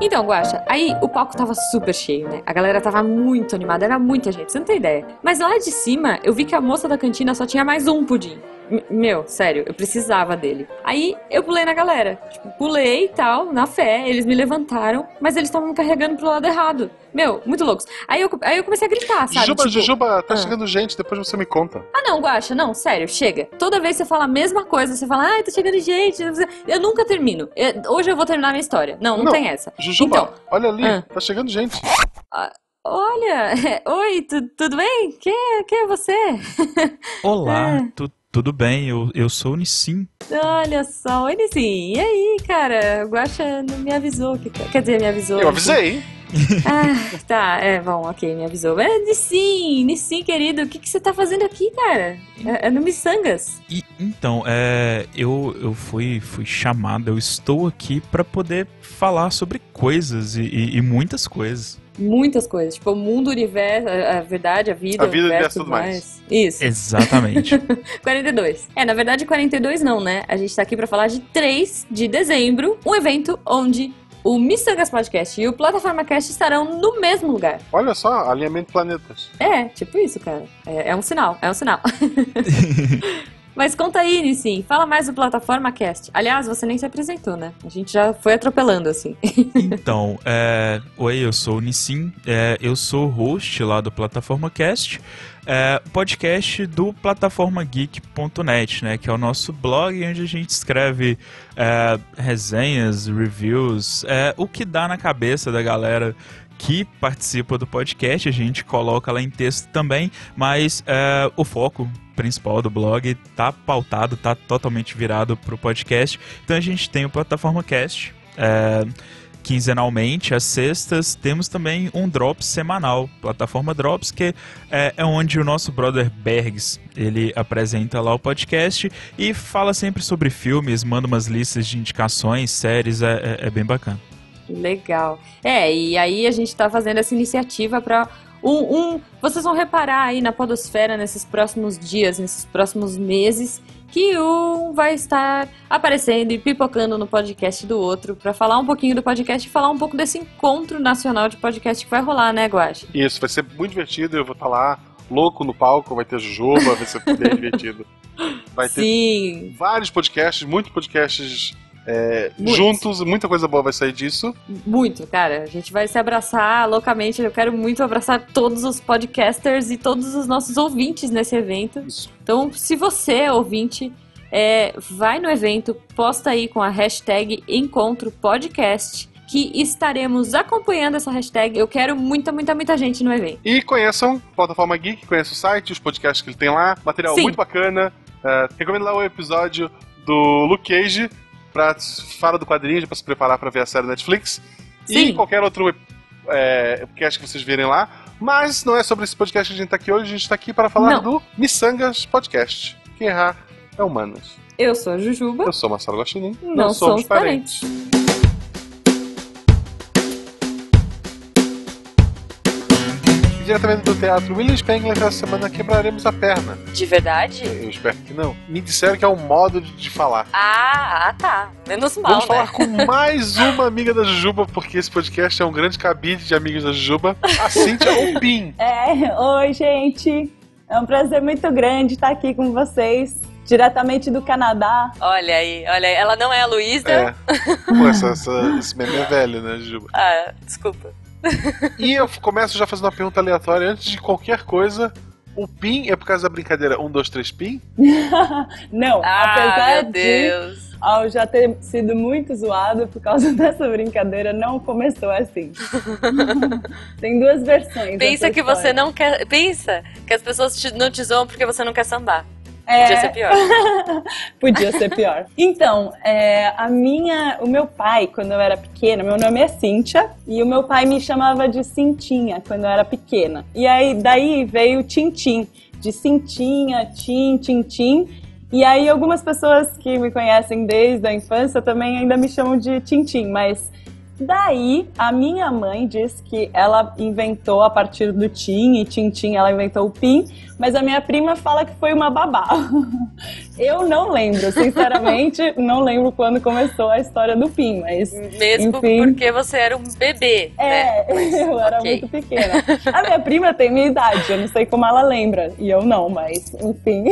Então, Guaxa, aí o palco tava super cheio, né? A galera tava muito animada, era muita gente, você não tem ideia. Mas lá de cima, eu vi que a moça da cantina só tinha mais um pudim. M- meu, sério, eu precisava dele. Aí eu pulei na galera. Tipo, pulei e tal, na fé, eles me levantaram, mas eles estavam me carregando pro lado errado. Meu, muito loucos. Aí eu, aí eu comecei a gritar, sabe? Jujuba, Tipo, Jujuba, tá ah. chegando gente, depois você me conta. ah, não, Guaxa, não, sério, chega. Toda vez você fala a mesma coisa, você fala, ai, tá chegando gente. Eu nunca termino. Eu- hoje eu vou terminar minha história. Não, não, Não. tem essa. Jujuba, Então. olha ali, Ah. tá chegando gente. Olha, oi, tu- tudo bem? Quem, quem é você? Olá, É. tu- tudo bem? Eu, eu sou o Nissim. Olha só, oi, Nissim. E aí, cara? O Guaxa não me avisou. Que... Quer dizer, me avisou. Eu avisei. Ah, tá, é, bom, ok, me avisou. É, Nissim, Nissim, querido, o que, que você tá fazendo aqui, cara? É, é no Missangas. E então, é, eu, eu fui, fui chamado, eu estou aqui para poder falar sobre coisas e, e- e muitas coisas. Muitas coisas, tipo, o mundo, o universo, a a verdade, a vida, A vida, o o universo, tudo tudo mais. Isso. Exatamente. 42. É, na verdade, 42 não, né? A gente tá aqui pra falar de 3 de dezembro, um evento onde o Missangas Podcast e o Plataforma Cast estarão no mesmo lugar. Olha só, alinhamento de planetas. É, tipo isso, cara. É, é um sinal, é um sinal. Mas conta aí, Nissim, fala mais do Plataforma Cast. Aliás, você nem se apresentou, né? A gente já foi atropelando, assim. Então, é, oi, eu sou o Nissim, é, eu sou host lá do Plataforma Cast, é, podcast do plataformageek.net, né, que é o nosso blog onde a gente escreve é, resenhas, reviews, é, o que dá na cabeça da galera que participa do podcast, a gente coloca lá em texto também, mas é, o foco principal do blog tá pautado, tá totalmente virado pro podcast. Então a gente tem o Plataforma Cast, é, quinzenalmente, às sextas, temos também um Drops semanal, plataforma Drops, que é, é onde o nosso brother Bergs, ele apresenta lá o podcast e fala sempre sobre filmes, manda umas listas de indicações, séries, é, é- é bem bacana. Legal. É, e aí a gente tá fazendo essa iniciativa pra um, um- Vocês vão reparar aí na Podosfera nesses próximos dias, nesses próximos meses, que um vai estar aparecendo e pipocando no podcast do outro pra falar um pouquinho do podcast e falar um pouco desse encontro nacional de podcast que vai rolar, né, Guache? Isso, vai ser muito divertido, eu vou estar lá, louco no palco, vai ter Jujuba, vai ser bem divertido. Vai ter Sim, vários podcasts, muitos podcasts é, juntos, muita coisa boa vai sair disso. muito, cara. A gente vai se abraçar loucamente. Eu quero muito abraçar todos os podcasters e todos os nossos ouvintes nesse evento. Isso. Então, se você, ouvinte, é, vai no evento, posta aí com a hashtag Encontro Podcast, que estaremos acompanhando essa hashtag. Eu quero muita, muita, muita gente no evento. E conheçam Plataforma Geek, conheçam o site, os podcasts que ele tem lá, material Sim. muito bacana. É, recomendo lá o episódio do Luke Cage, pra fala do quadrinho, pra se preparar pra ver a série Netflix. E Sim. qualquer outro é, podcast que vocês virem lá. Mas não é sobre esse podcast que a gente tá aqui hoje, a gente tá aqui para falar Não. do Missangas Podcast. Quem errar é humanas. Eu sou a Jujuba. Eu sou Marcelo Guaxinim. Não, somos parentes. E diretamente do teatro William Spengler, essa semana quebraremos a perna. De verdade? Eu espero que não. Me disseram que é um modo de, de falar. Ah, ah, tá. Menos mal, Vamos né? falar com mais uma amiga da Jujuba, porque esse podcast é um grande cabide de amigas da Jujuba, a Cíntia Opim. É, oi, gente. É um prazer muito grande estar aqui com vocês, diretamente do Canadá. Olha aí, olha aí. Ela não é a Luísa. É. Pô, essa, essa- esse meme é velho, né, Jujuba? Ah, desculpa. E eu começo já fazendo uma pergunta aleatória antes de qualquer coisa. O PIN é por causa da brincadeira 1, 2, 3 PIN? Não, Ah, apesar meu de Deus. ao já ter sido muito zoado por causa dessa brincadeira, não começou assim. Tem duas versões. Pensa que você história. não quer. Pensa que as pessoas te- não te zoam porque você não quer sambar. É, Podia ser pior. Podia ser pior. Então, é, a minha, o meu pai, quando eu era pequena, meu nome é Cíntia, e o meu pai me chamava de Cintinha quando eu era pequena. E aí daí veio Tintim, de Cintinha, Tim, Tintim. E aí algumas pessoas que me conhecem desde a infância também ainda me chamam de Tintim, mas Daí, a minha mãe diz que ela inventou a partir do Tim, e Tim Tim ela inventou o Pim, mas a minha prima fala que foi uma babá. Eu não lembro, sinceramente, não lembro quando começou a história do Pim, mas. Mesmo enfim, porque você era um bebê. É, né? eu era ok. muito pequena. A minha prima tem minha idade, eu não sei como ela lembra, e eu não, mas enfim.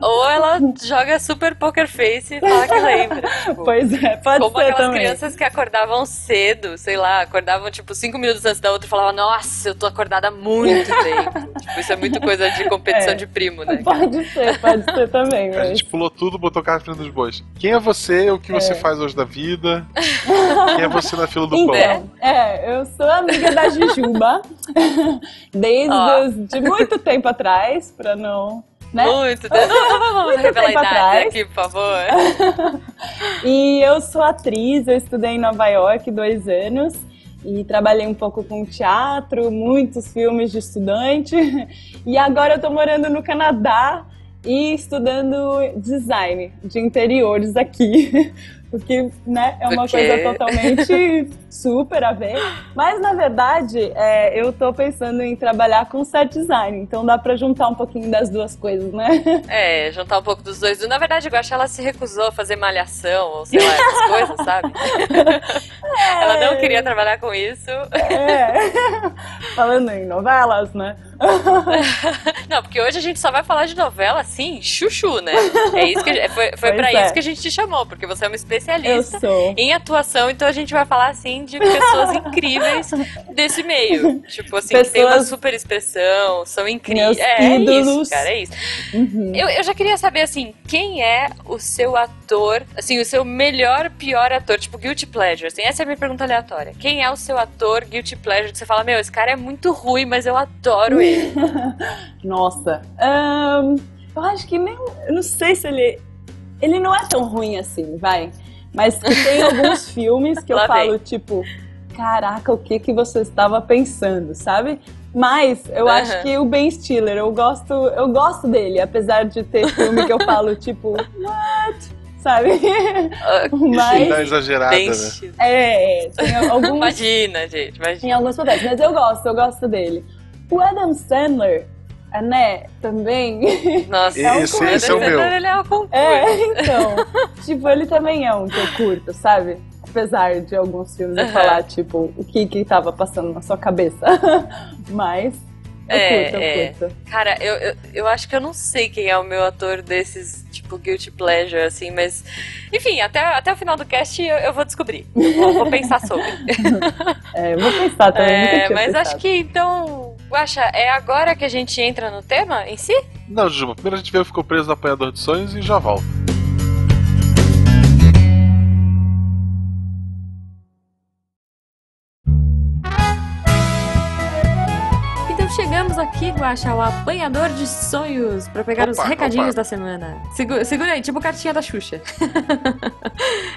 Ou ela joga super poker face e fala que lembra. Tipo, Pois é, pode como ser aquelas também. crianças que acordavam cedo, sei lá, acordavam tipo cinco minutos antes da outra e falavam, nossa, eu tô acordada há muito tempo. tipo, isso é muito coisa de competição É. de primo, né? Pode ser, pode ser também, mas. Gente pulou tudo, botou o carro na frente dos bois. Quem é você? O que você É. faz hoje da vida? Quem é você na fila do Então, pão? é, eu sou amiga da Jujuba desde os- de muito tempo atrás, pra não. Né? Muito. Não, vamos Muito revelar a tempo idade atrás. aqui, por favor. E eu sou atriz, eu estudei em Nova York dois anos e trabalhei um pouco com teatro, muitos filmes de estudante. E agora eu tô morando no Canadá e estudando design de interiores aqui. O que né, é uma Porque- coisa totalmente super a ver. Mas na verdade, é, eu tô pensando em trabalhar com set design, então dá pra juntar um pouquinho das duas coisas, né? É, juntar um pouco dos dois. Na verdade, eu acho que ela se recusou a fazer malhação, ou sei lá, essas coisas, sabe? Ela não queria trabalhar com isso. É. Falando em novelas, né? Não, porque hoje a gente só vai falar de novela, assim, chuchu, né? É isso que, foi foi pra é. isso que a gente te chamou, porque você é uma Eu especialista em atuação, então a gente vai falar, assim, de pessoas incríveis desse meio. Tipo assim, que tem uma Pessoas- super expressão, são incríveis. É, é isso, cara, é isso. Uhum. Eu, eu já queria saber, assim, quem é o seu ator, assim, o seu melhor, pior ator, tipo, Guilty Pleasure, assim, essa é a minha pergunta aleatória. Quem é o seu ator Guilty Pleasure que você fala, meu, esse cara é muito ruim, mas eu adoro ele. Nossa. Ahn, eu acho que nem. Eu não sei se ele. Ele não é tão ruim assim, vai. Mas que tem alguns filmes que eu falo, vem. tipo, caraca, o que, que você estava pensando, sabe? Mas eu Aham. acho que o Ben Stiller, eu gosto, eu gosto dele, apesar de ter filme que eu falo, tipo, what? Sabe? Isso Mas. dá exagerada, Bem né? É, tem alguns Imagina, gente, imagina. em alguns papéis, mas eu gosto, eu gosto dele. O Adam Sandler, né, também. Nossa, Esse- o Adam esse é o meu. Ele é um concurso. É, então. tipo, ele também é um que eu curto, sabe? Apesar de alguns filmes eu falar, tipo, o que que tava passando na sua cabeça. Mas eu É, curto, eu é. curto. Cara, eu, eu, eu acho que eu não sei quem é o meu ator desses, tipo, Guilty Pleasure, assim, mas. Enfim, até, até o final do cast eu, eu vou descobrir. Eu vou, vou pensar sobre. É, eu vou pensar também. É, mas pensado. acho que então. Guaxa, é agora que a gente entra no tema em si? Não, Juba, primeiro a gente vê o ficou preso no apanhador de sonhos e já volta. Então chegamos aqui, Guaxa, ao apanhador de sonhos, pra pegar os Opa, recadinhos opa. da semana. Segura, segura aí, tipo cartinha da Xuxa.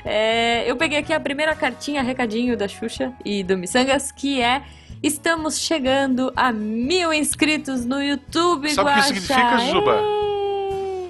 É, eu peguei aqui a primeira cartinha, recadinho da Xuxa e do Missangas, que é... Estamos chegando a mil inscritos no YouTube, Sabe o que Guaxa. isso significa, Juba?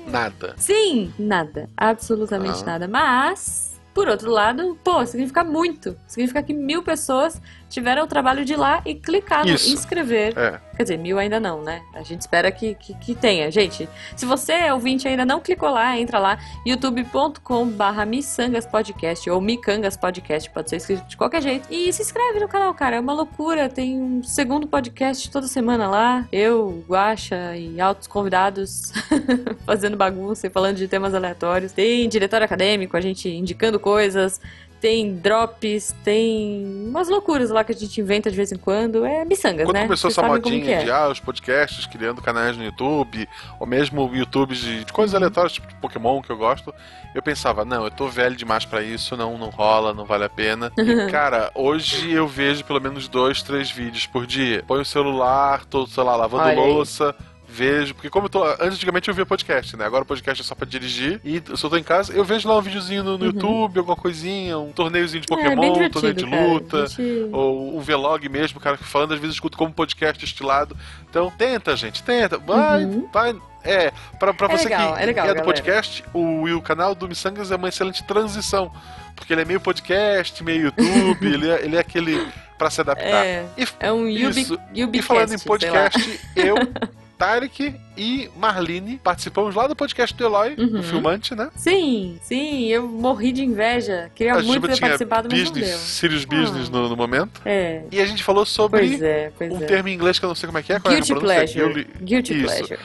Nada. Sim, nada. Absolutamente Ah. nada. Mas, por outro lado, pô, significa muito. Significa que mil pessoas tiveram o trabalho de ir lá e clicar no Isso. inscrever. É. Quer dizer, mil ainda não, né? A gente espera que, que, que tenha. Gente, se você, ouvinte, ainda não clicou lá, entra lá, youtube.com barra Missangas Podcast ou Micangas Podcast, pode ser escrito de qualquer jeito. E se inscreve no canal, cara, é uma loucura. Tem um segundo podcast toda semana lá. Eu, Guaxa e altos convidados fazendo bagunça e falando de temas aleatórios. Tem diretório acadêmico, a gente indicando coisas. Tem drops, tem umas loucuras lá que a gente inventa de vez em quando. É miçangas, Quando né? começou Vocês essa modinha é. de ah, os podcasts, criando canais no YouTube, ou mesmo YouTubes de, de coisas Uhum. aleatórias, tipo de Pokémon, que eu gosto, eu pensava, não, eu tô velho demais pra isso, não, não rola, não vale a pena. E, cara, hoje eu vejo pelo menos dois, três vídeos por dia. Põe o celular, tô, sei lá, lavando Olha aí. Vejo, porque como eu tô. Antigamente eu via podcast, né? Agora o podcast é só pra dirigir. E se eu tô em casa, eu vejo lá um videozinho no, no YouTube, alguma coisinha, um torneiozinho de Uhum. É, Pokémon, um divertido, torneio de luta. Gente- Ou um vlog mesmo, o cara falando, às vezes eu escuto como podcast estilado. Então, tenta, gente, tenta. Vai, vai. É, pra, pra É você legal, que é legal, do galera. podcast, o, o canal do Missangas é uma excelente transição. Porque ele é meio podcast, meio YouTube, ele, é, ele é aquele pra se adaptar. É, E, é um Yubi, isso. E falando em podcast, eu, Tarek e Marlene participamos lá do podcast do Eloy, Uhum. do Filmante, né? Sim, sim, eu morri de inveja. Queria A muito ter participado, mas não business, deu. Serious Business Ah. no, no momento. É, E a gente falou sobre pois é, pois um é. termo em inglês que eu não sei como é que é. É Guilty pronúncia? pleasure. Guilty- Guilty Isso. pleasure.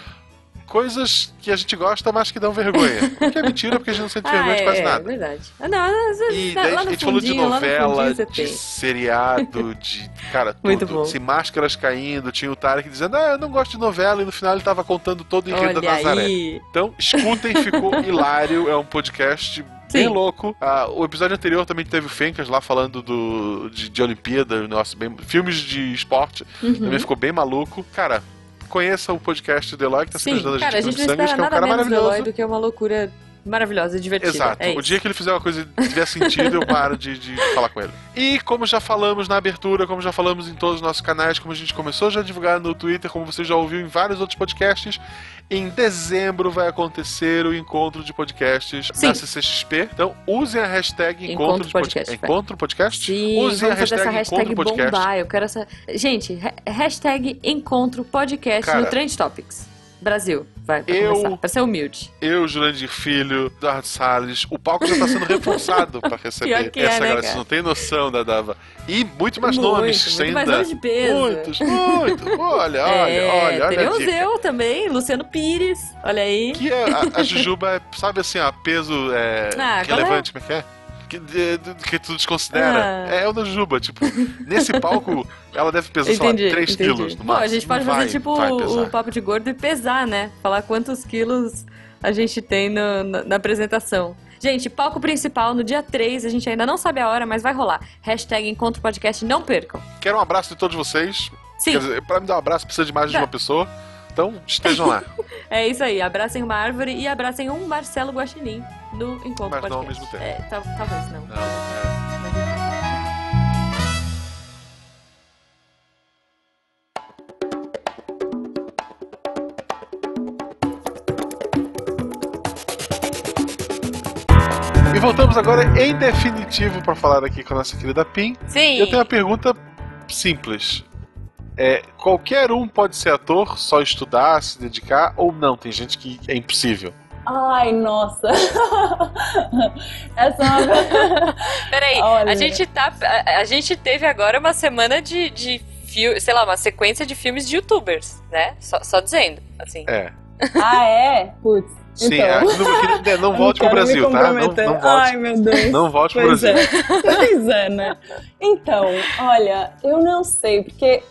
Coisas que a gente gosta, mas que dão vergonha. O que é mentira, porque a gente não sente vergonha Ah, de é, quase é, nada. verdade. Ah, não, vezes, E lá daí no a gente falou de lá novela, de tem. seriado, de. Cara, tudo. Muito bom. Se máscaras caindo, tinha o Tarek dizendo, ah, eu não gosto de novela, e no final ele tava contando todo o enredo da Nazaré. aí. Então, escutem, ficou hilário. É um podcast bem Sim. louco. Ah, o episódio anterior também teve o Fencas lá falando do, de, de Olimpíada, negócio bem. Filmes de esporte. Uhum. Também ficou bem maluco. Cara, conheça o podcast do Eloy, que tá se Sim, cara, a gente gente aqui não espera que é um nada cara menos do Eloy do que uma loucura maravilhosa e divertida. Exato. É o dia que ele fizer uma coisa que tiver sentido, eu paro de, de falar com ele. E como já falamos na abertura, como já falamos em todos os nossos canais, como a gente começou já a divulgar no Twitter, como você já ouviu em vários outros podcasts, em dezembro vai acontecer o encontro de podcasts Sim. da CCXP. Então usem a hashtag encontro, Encontro de podcast. Vai. Encontro podcast? Sim, usem a hashtag, essa hashtag encontro podcast. bombar. Eu quero essa. Gente, ha- hashtag encontro podcast Cara. no Trend Topics. Brasil. Vai, pra Eu- começar. Pra ser humilde. Eu, Jurandir Filho, Eduardo Salles, o palco já tá sendo reforçado pra receber é, essa né, galera. cara? Vocês não tem noção da Dava. E muito mais Muito, nomes. muito sem mais nomes de peso. Muitos, muito. Olha, olha, é, olha, olha a teremos eu também, Luciano Pires. Olha aí. Que é, a, a Jujuba é, sabe assim, ó, peso é, Ah, relevante, como é que é? Que, de- de- que tu desconsidera. Ah. É o da Jujuba, tipo, nesse palco ela deve pesar, Entendi, 3 entendi. quilos no Bom, a gente pode Não fazer vai- tipo vai o, papo de gordo e pesar, né? Falar quantos quilos a gente tem no- na, na apresentação. Gente, palco principal no dia 3, a gente ainda não sabe a hora, mas vai rolar. Hashtag Encontro Podcast, não percam. Quero um abraço de todos vocês. Sim, Quer dizer, pra me dar um abraço precisa de mais de Tá. uma pessoa. Então, estejam lá. é isso aí. Abracem uma árvore e abracem um Marcelo Guaxinim no Encontro Mas Podcast. não ao mesmo tempo. É, tal- talvez não. Não, é. E voltamos agora em definitivo para falar aqui com a nossa querida Pim. Sim. Eu tenho uma pergunta simples. É, qualquer um pode ser ator, só estudar, se dedicar, ou não? Tem gente que é impossível. Ai, nossa. Essa é uma. Peraí, Olha. a gente tá. A, a gente teve agora uma semana de, de fio- sei lá, uma sequência de filmes de youtubers, né? Só, só dizendo, assim. É. ah, é? Putz. Sim, então. é, não, queria- não volte pro Quero me Brasil, tá? Não, não volte, Ai, meu Deus. não volte pro Pois Brasil. é. pois é, né? Então, olha, eu não sei, porque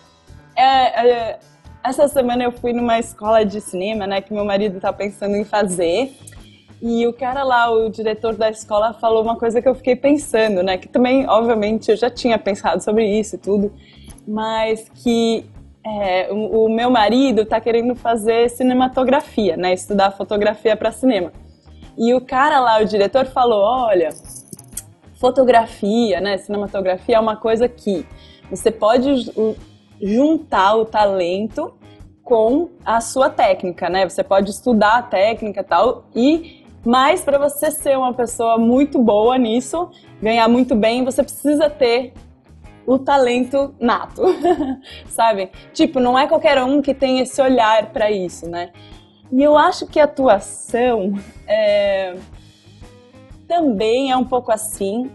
é, é, essa semana eu fui numa escola de cinema, né, que meu marido tá pensando em fazer. E o cara lá, o diretor da escola, falou uma coisa que eu fiquei pensando, né? Que também, obviamente, eu já tinha pensado sobre isso e tudo, mas que é, o, o meu marido tá querendo fazer cinematografia, né? Estudar fotografia para cinema. E o cara lá, o diretor, falou: olha, fotografia, né, cinematografia é uma coisa que você pode juntar o talento com a sua técnica, né? Você pode estudar a técnica tal e mas para você ser uma pessoa muito boa nisso, ganhar muito bem, você precisa ter o talento nato, sabe? Tipo, não é qualquer um que tem esse olhar para isso, né? E eu acho que a atuação é, também é um pouco assim,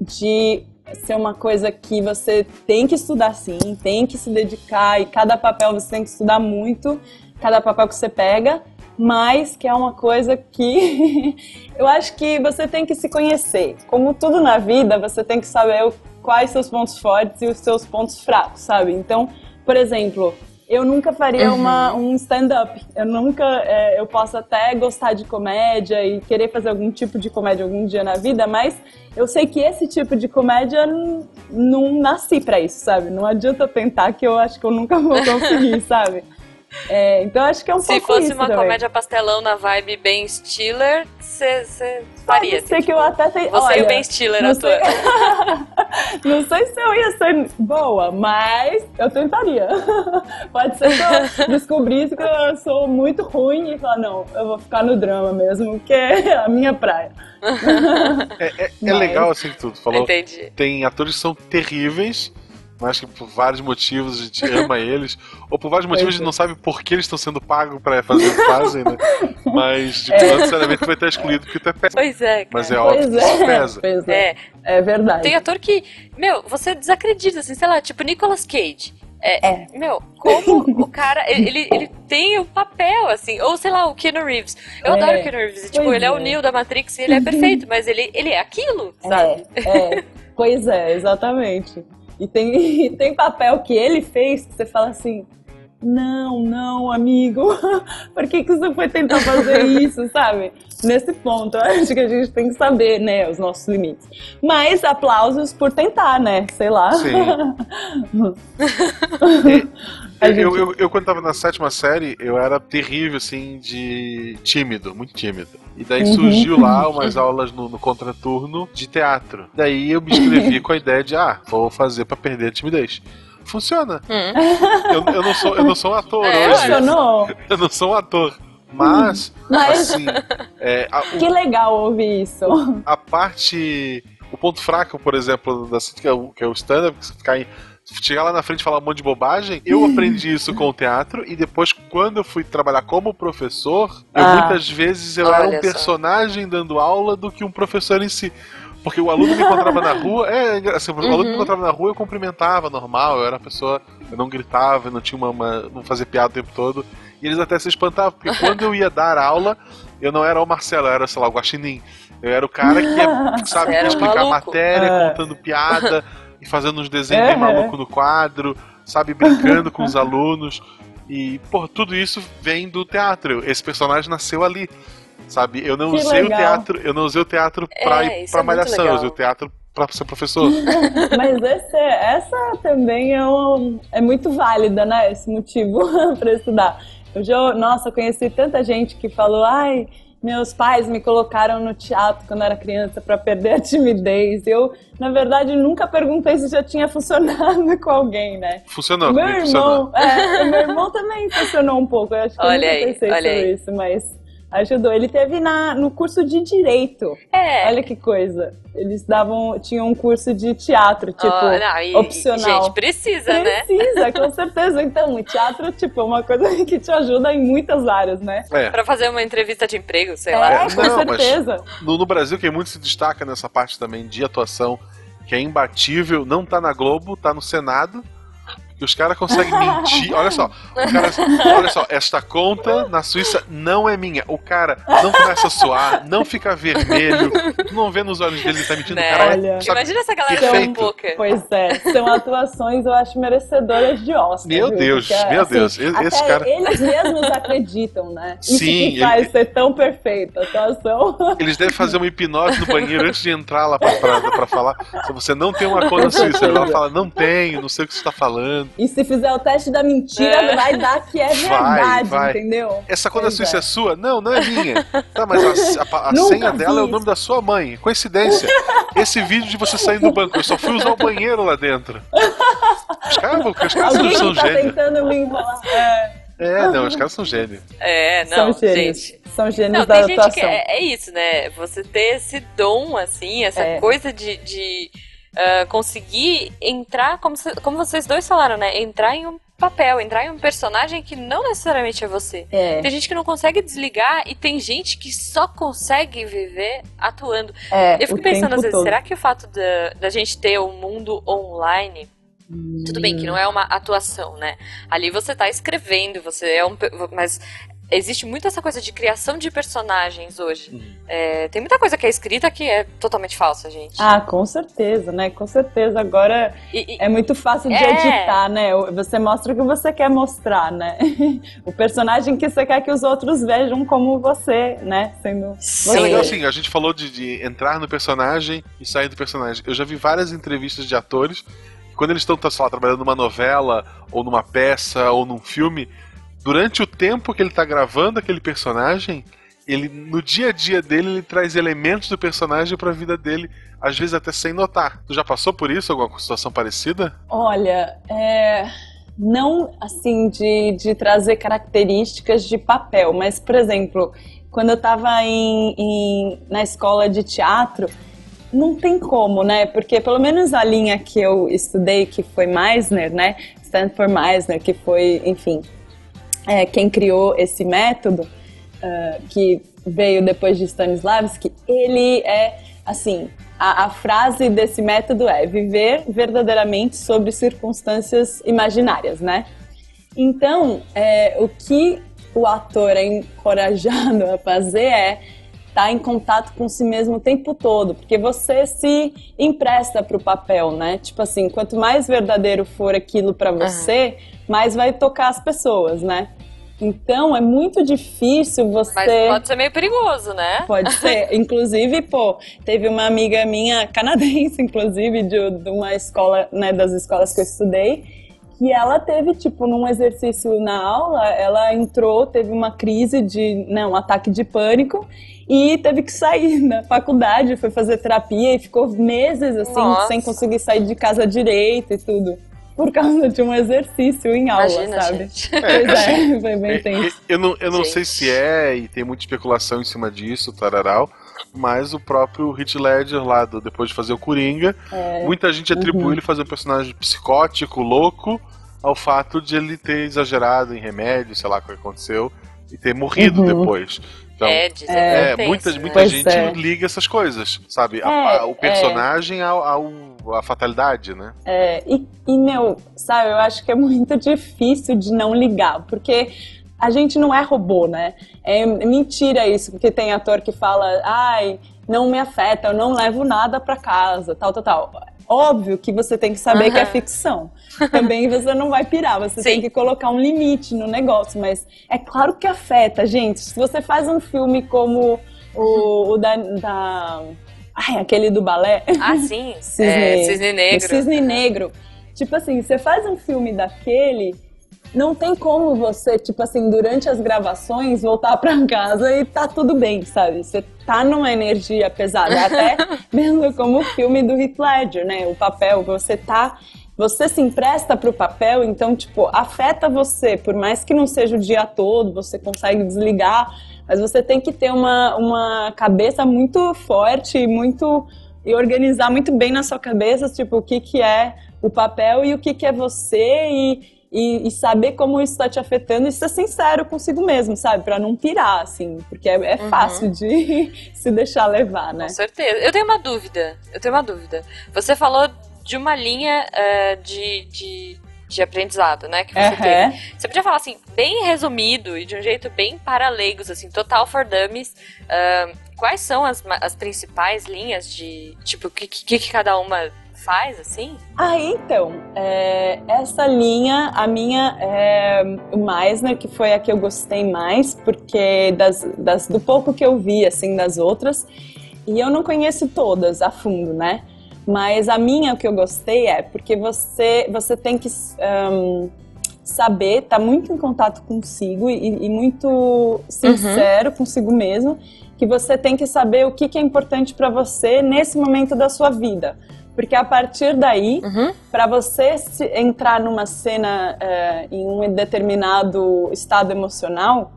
de ser uma coisa que você tem que estudar sim, tem que se dedicar, e cada papel você tem que estudar muito, cada papel que você pega, mas que é uma coisa que eu acho que você tem que se conhecer. Como tudo na vida, você tem que saber quais seus pontos fortes e os seus pontos fracos, sabe? Então, por exemplo, eu nunca faria Uhum. uma, um stand-up. Eu nunca. é, eu posso até gostar de comédia e querer fazer algum tipo de comédia algum dia na vida, mas eu sei que esse tipo de comédia não nasci pra isso, sabe? Não adianta tentar que eu acho que eu nunca vou conseguir, sabe? É, então acho que é um Se pouco fosse isso uma também. comédia pastelão na vibe Ben Stiller, você Pode faria. ser assim, que eu até tenha. Você olha, e o Ben Stiller, não sei, ator. não sei se eu ia ser boa, mas eu tentaria. Pode ser que eu descobrisse que eu sou muito ruim e falar, não, eu vou ficar no drama mesmo, que é a minha praia. É, é- é Mas- legal assim que tu falou. Entendi. Tem atores que são terríveis, mas que por vários motivos a gente ama eles, ou por vários motivos a gente não sabe por que eles estão sendo pagos pra fazer o que fazem, né? Mas, tipo, não necessariamente vai estar excluído porque tu é péssimo. Pois é, cara. Mas é óbvio Pois que isso é, pesa. pois é. É, É verdade. tem ator que, meu, você desacredita, assim, sei lá, tipo Nicolas Cage. É, É. Meu, como o cara, ele, ele tem o papel, assim, ou sei lá, o Keanu Reeves. Eu É, adoro o Keanu Reeves, tipo, pois ele é. o é. Neo da Matrix e ele é perfeito, mas ele, ele é aquilo, sabe? É, é. Pois é, exatamente. E tem, e tem papel que ele fez que você fala assim. Não, não, amigo. Por que, que você foi tentar fazer isso, sabe? Nesse ponto, eu acho que a gente tem que saber, né, os nossos limites. Mas aplausos por tentar, né? Sei lá. Sim. Gente- eu, eu, eu, quando tava na sétima série, eu era terrível, assim, de tímido, muito tímido. E daí Uhum. surgiu lá umas aulas no, no contraturno de teatro. Daí eu me inscrevi com a ideia de, ah, vou fazer pra perder a timidez. Funciona. Hum. Eu, eu não, sou, eu não sou um ator É, hoje. Funcionou. Eu não sou um ator. Mas, Mas assim, é, a, o- que legal ouvir isso. a parte. O ponto fraco, por exemplo, da que é o, que é o stand-up, que você ficar em- chegar lá na frente e falar um monte de bobagem, eu aprendi isso com o teatro e depois, quando eu fui trabalhar como professor, eu Ah. muitas vezes eu era um só. personagem dando aula do que um professor em si. Porque o aluno me encontrava na rua, é, engra- assim, o aluno me Uhum. encontrava na rua, eu cumprimentava, normal, eu era uma pessoa, eu não gritava, eu não tinha uma, uma- não fazia piada o tempo todo. E eles até se espantavam, porque quando eu ia dar aula, eu não era o Marcelo, eu era, sei lá, o Guaxinim. Eu era o cara que ia, sabe, explicar a maluco. matéria, É. contando piada e fazendo uns desenhos bem Uhum. malucos no quadro, sabe, brincando com os alunos. E, pô, tudo isso vem do teatro. Esse personagem nasceu ali. Sabe, eu não Que usei legal. o teatro, eu não usei o teatro pra É, ir pra é malhação, eu usei o teatro pra ser professor. Mas esse, essa também é, um- é muito válida, né? Esse motivo para estudar. Eu já, nossa, eu conheci tanta gente que falou, ai, meus pais me colocaram no teatro quando eu era criança para perder a timidez. Eu, na verdade, nunca perguntei se já tinha funcionado com alguém, né? Funcionou, meu comigo funcionou. irmão, é, meu irmão também funcionou um pouco. Eu acho que Olha eu nunca aí, pensei olha sobre aí. isso, mas ajudou. Ele teve na, no curso de direito. É. Olha que coisa. Eles davam, tinham um curso de teatro, tipo, Ó, não, e- opcional. Gente, precisa, né? Precisa, com certeza. Então, o teatro, tipo, é uma coisa que te ajuda em muitas áreas, né? É. Pra fazer uma entrevista de emprego, sei É, lá. com Não, certeza. No, no Brasil, quem muito se destaca nessa parte também de atuação, que é imbatível, não tá na Globo, tá no Senado. Que os caras conseguem mentir. Olha só, o cara, olha só, esta conta na Suíça não é minha. O cara não começa a suar, não fica vermelho, tu não vê nos olhos dele que tá mentindo. Né? Cara Olha. sabe, Imagina essa galera perfeito. tão boca. Pois é, são atuações, eu acho, merecedoras de Oscar. Meu viu? Deus, Porque, meu assim, Deus, esse cara- Eles mesmos acreditam, né? Isso Sim, que faz ele- ser tão perfeito, a atuação. Eles devem fazer uma hipnose no banheiro antes de entrar lá pra, pra, pra falar. Se você não tem uma conta na Suíça, ela fala, não tenho, não sei o que você tá falando. E se fizer o teste da mentira, É. vai dar que é Vai, verdade, vai. entendeu? Essa conta Pois suíça é. é. sua? Não, não é minha. Tá, mas a, a- a senha dela é o nome da sua mãe. Coincidência. Esse vídeo de você saindo do banco, eu só fui usar o banheiro lá dentro. Os caras, os caras Alguém são tá gênios. tentando me enrolar. É, É, não, os caras são gênios. É, não, são gênios. gente. São gênios Não, da tem gente atuação. que é, é isso, né? Você ter esse dom, assim, essa É. coisa de, de, ah, conseguir entrar, como, como vocês dois falaram, né? Entrar em um papel, entrar em um personagem que não necessariamente é você. É, Tem gente que não consegue desligar e tem gente que só consegue viver atuando. é, Eu fico pensando às vezes, todo. será que o fato da, da gente ter o mundo online tudo bem que não é uma atuação, né? Ali você tá escrevendo, você é um. Mas existe muito essa coisa de criação de personagens hoje. Uhum. É, tem muita coisa que é escrita que é totalmente falsa, gente. Ah, com certeza, né? Com certeza. Agora E- e- é muito fácil de É. editar, né? Você mostra o que você quer mostrar, né? O personagem que você quer que os outros vejam como você, né? Sendo É Sim. legal assim, a gente falou de, de entrar no personagem e sair do personagem. Eu já vi várias entrevistas de atores que quando eles estão, sei lá, trabalhando numa novela, ou numa peça, ou num filme, durante o tempo que ele tá gravando aquele personagem, ele no dia a dia dele ele traz elementos do personagem para a vida dele, às vezes até sem notar. Tu já passou por isso, alguma situação parecida? Olha, é não assim de, de trazer características de papel, mas por exemplo, quando eu estava em, em, na escola de teatro, não tem como, né? Porque pelo menos a linha que eu estudei, que foi Meisner, né? Stanford Meisner, que foi, enfim, é, quem criou esse método, uh, que veio depois de Stanislavski, ele é, assim, a, a, frase desse método é viver verdadeiramente sobre circunstâncias imaginárias, né? Então, é, o que o ator é encorajado a fazer é estar tá em contato com si mesmo o tempo todo, porque você se empresta para o papel, né? Tipo assim, quanto mais verdadeiro for aquilo para você, uhum. Mais vai tocar as pessoas, né? Então é muito difícil você. Mas pode ser meio perigoso, né? Pode ser. inclusive, pô, teve uma amiga minha, canadense, inclusive, de, de uma escola, né, das escolas que eu estudei, que ela teve, tipo, num exercício na aula, ela entrou, teve uma crise de, né, um ataque de pânico e teve que sair da faculdade, foi fazer terapia e ficou meses, assim, Nossa. sem conseguir sair de casa direito e tudo por causa de um exercício em aula, Imagina, sabe? Gente. Pois é, foi bem tenso. Eu não, eu não sei se é, e tem muita especulação em cima disso, tararau, mas o próprio Heath Ledger lá, do, depois de fazer o Coringa, é. muita gente atribui uhum. ele fazer um personagem psicótico, louco, ao fato de ele ter exagerado em remédio, sei lá o que aconteceu, e ter morrido uhum. depois. Então, é, é, é muita, muita gente é. liga essas coisas, sabe? A, a, é, o personagem ao, ao, a fatalidade, né? É, e, e, meu, sabe, eu acho que é muito difícil de não ligar, porque a gente não é robô, né? É mentira isso, porque tem ator que fala, ai, não me afeta, eu não levo nada para casa, tal, tal, tal. Óbvio que você tem que saber uhum. que é ficção. Também você não vai pirar, você Sim. tem que colocar um limite no negócio, mas é claro que afeta, gente. Se você faz um filme como o, o da, da. Ai, aquele do balé. Ah, sim. Cisne, é, Cisne Negro. Cisne Negro. Tipo assim, você faz um filme daquele não tem como você, tipo assim, durante as gravações, voltar pra casa e tá tudo bem, sabe? Você tá numa energia pesada. Até mesmo como o filme do Heath Ledger, né? O papel, você tá. Você se empresta pro papel, então, tipo, afeta você. Por mais que não seja o dia todo, você consegue desligar, mas você tem que ter uma, uma cabeça muito forte, muito. e organizar muito bem na sua cabeça, tipo, o que, que é o papel e o que, que é você e e, e, saber como isso está te afetando e ser sincero consigo mesmo, sabe? Para não pirar, assim, porque é, é uhum. fácil de se deixar levar, né? Com certeza. Eu tenho uma dúvida. Eu tenho uma dúvida. Você falou de uma linha uh, de, de, de, aprendizado, né? Que você uhum. teve. Você podia falar assim, bem resumido e de um jeito bem para leigos, assim, total for dummies. Uh, quais são as, as principais linhas de. Tipo, o que, que, que cada uma faz, assim? Ah, então, é, essa linha, a minha é o Meisner, que foi a que eu gostei mais, porque das, das, do pouco que eu vi, assim, das outras, e eu não conheço todas a fundo, né? Mas a minha, o que eu gostei é porque você, você tem que um, saber, tá muito em contato consigo e, e muito sincero uhum. consigo mesmo, que você tem que saber o que, que é importante para você nesse momento da sua vida. Porque a partir daí, uhum. para você entrar numa cena é, em um determinado estado emocional,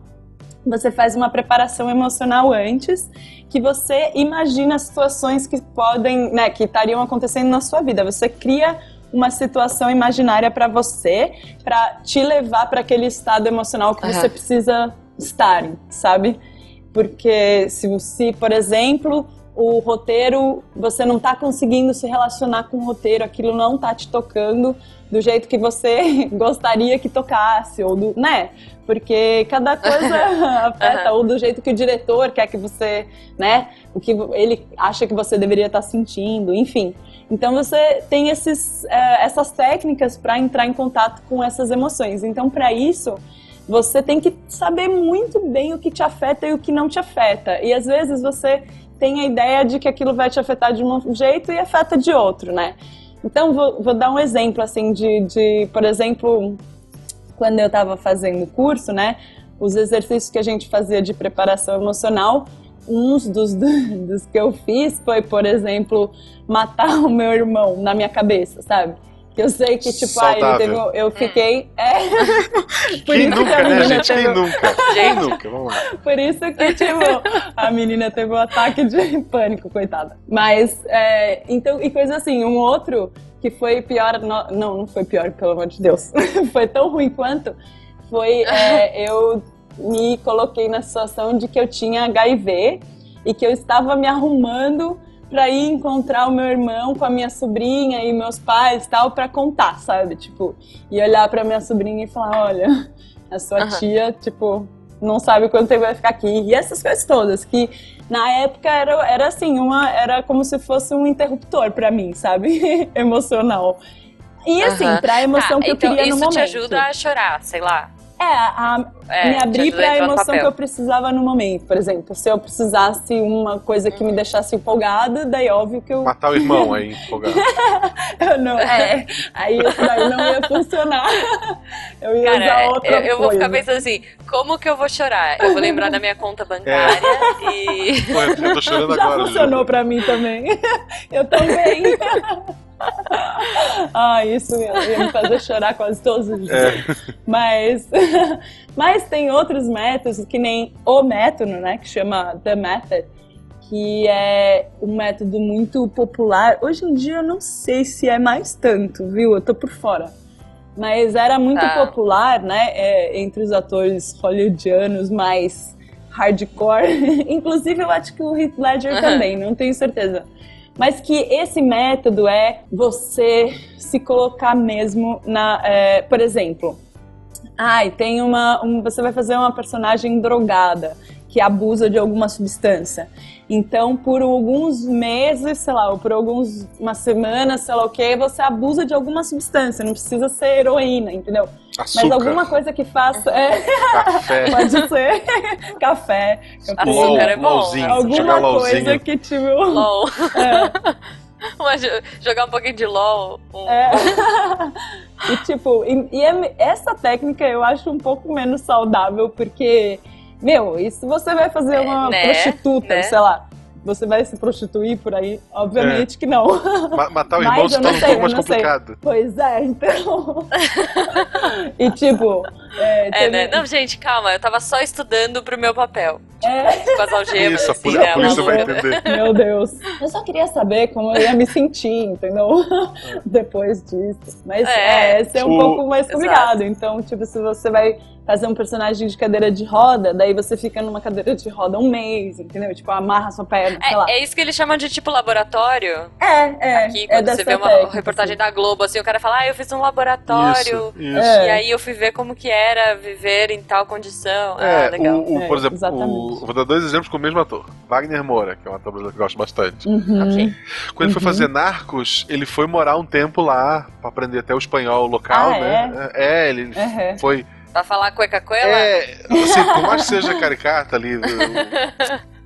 você faz uma preparação emocional antes, que você imagina situações que podem, né, que estariam acontecendo na sua vida. Você cria uma situação imaginária para você, para te levar para aquele estado emocional que uhum. você precisa estar, sabe? Porque se, se, por exemplo, o roteiro, você não está conseguindo se relacionar com o roteiro, aquilo não está te tocando do jeito que você gostaria que tocasse, ou do, né? Porque cada coisa afeta, uhum. ou do jeito que o diretor quer que você, né? O que ele acha que você deveria estar tá sentindo, enfim. Então você tem esses, é, essas técnicas para entrar em contato com essas emoções. Então, para isso, você tem que saber muito bem o que te afeta e o que não te afeta. E às vezes você tem a ideia de que aquilo vai te afetar de um jeito e afeta de outro, né? Então, vou, vou dar um exemplo, assim, de, de por exemplo, quando eu tava fazendo o curso, né? Os exercícios que a gente fazia de preparação emocional, uns dos, dos que eu fiz foi, por exemplo, matar o meu irmão na minha cabeça, sabe? Que eu sei que, tipo, ah, ele teve, eu fiquei. É. Por Quem isso que nunca, a né, gente? teve Quem nunca? Quem nunca? Vamos lá. por isso que, tipo, a menina teve um ataque de pânico, coitada. Mas, é, então, e coisa assim, um outro que foi pior, no- não, não foi pior, pelo amor de Deus, foi tão ruim quanto, foi é, eu me coloquei na situação de que eu tinha HIV e que eu estava me arrumando pra ir encontrar o meu irmão com a minha sobrinha e meus pais e tal, pra contar, sabe? Tipo, e olhar pra minha sobrinha e falar, olha, a sua Aham. tia, tipo, não sabe quanto tempo vai ficar aqui. E essas coisas todas, que na época era, era assim, uma, era como se fosse um interruptor pra mim, sabe? Emocional. E assim, Aham. pra emoção Tá, que eu então queria no isso momento. te ajuda a chorar, sei lá. É, a, É, me abrir ajuda a emoção papel. que eu precisava no momento. Por exemplo, se eu precisasse uma coisa que me deixasse empolgada, daí óbvio que eu. Matar o irmão aí, empolgado. eu não, é, aí isso daí não ia funcionar. Eu ia usar Cara, outra eu, eu vou ficar pensando assim, como que eu vou chorar? Eu vou lembrar da minha conta bancária e. Pô, eu tô chorando Já agora. funcionou pra mim também. Eu também. ah, isso ia me fazer chorar quase todos os dias. É. Mas, mas tem outros métodos, que nem o método, né? Que chama The Method, que é um método muito popular. Hoje em dia eu não sei se é mais tanto, viu? Eu tô por fora. Mas era muito Tá. popular, né? é, entre os atores hollywoodianos mais hardcore. Inclusive, eu acho que o Heath Ledger Aham. também, não tenho certeza. Mas que esse método é você se colocar mesmo na. é, por exemplo, ai, tem uma. um- você vai fazer uma personagem drogada que abusa de alguma substância. Então, por alguns meses, sei lá, ou por alguns uma semana, sei lá o que, você abusa de alguma substância. Não precisa ser heroína, entendeu? Mas Açúcar, alguma coisa que faça. É, café, pode ser café. Açúcar LOL, é bom, LOLzinho, Alguma jogar coisa LOLzinho. que, tipo. LOL. É. Mas jo- jogar um pouquinho de LOL. um- É. e tipo, e, e é- essa técnica eu acho um pouco menos saudável, porque, meu, e se você vai fazer É, uma né, prostituta, né? sei lá, você vai se prostituir por aí? Obviamente que não. Ma- Matar o Mas irmão se eu não torna um pouco mais não sei. complicado. Pois é, então. e tipo, é, É, né? Não, gente, calma, eu tava só estudando pro meu papel. é, Com as algemas, Isso, a, assim, poli- né? a polícia vai entender. Meu Deus. Eu só queria saber como eu ia me sentir, entendeu? Depois disso. Mas É. é, esse é um O- pouco mais Exato. complicado. Então, tipo, se você vai fazer um personagem de cadeira de roda, daí você fica numa cadeira de roda um mês, entendeu? Tipo, amarra sua perna, sei lá. É, é isso que eles chamam de tipo laboratório. É, é. Aqui, é quando dessa você vê uma técnica, reportagem assim. da Globo, assim, o cara fala, ah, eu fiz um laboratório. Isso, isso. É. E aí eu fui ver como que era viver em tal condição. É, ah, legal. o, o- É, por exemplo, exatamente. o- vou dar dois exemplos com o mesmo ator. Wagner Moura, que é um ator brasileiro que eu gosto bastante. Uhum. Ok. Quando ele foi Uhum. fazer Narcos, ele foi morar um tempo lá pra aprender até o espanhol local, Ah, né? É, ele Uhum. foi. Pra falar cueca coela? É, assim, por mais que seja caricata ali,